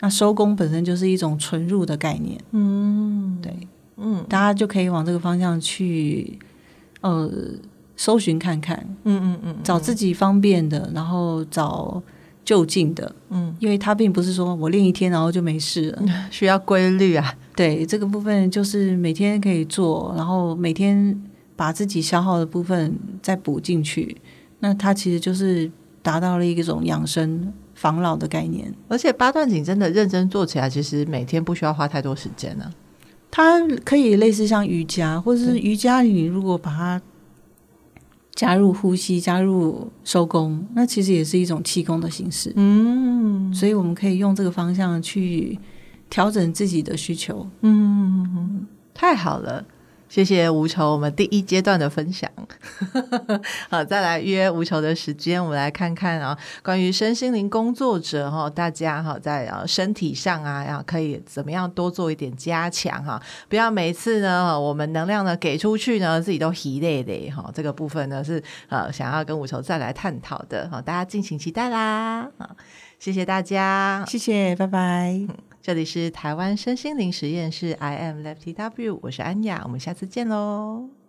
那收工本身就是一种存入的概念，嗯，对，嗯，大家就可以往这个方向去，呃，搜寻看看，嗯嗯嗯，找自己方便的，然后找就近的，嗯，因为它并不是说我练一天然后就没事了，[laughs] 需要规律啊。对，这个部分就是每天可以做，然后每天把自己消耗的部分再补进去，那它其实就是。达到了一种养生防老的概念，而且八段锦真的认真做起来，其实每天不需要花太多时间呢、啊。它可以类似像瑜伽，或者是瑜伽，你如果把它加入呼吸、加入收功，那其实也是一种气功的形式。嗯，所以我们可以用这个方向去调整自己的需求。嗯，太好了。谢谢无愁，我们第一阶段的分享。[laughs] 好，再来约无愁的时间，我们来看看啊，关于身心灵工作者哈，大家哈在啊身体上啊，要可以怎么样多做一点加强哈，不要每次呢我们能量呢给出去呢，自己都疲累累哈。这个部分呢是呃想要跟无愁再来探讨的哈，大家敬请期待啦。好，谢谢大家，谢谢，拜拜。这里是台湾身心灵实验室，I am Lefty W，我是安雅，我们下次见喽。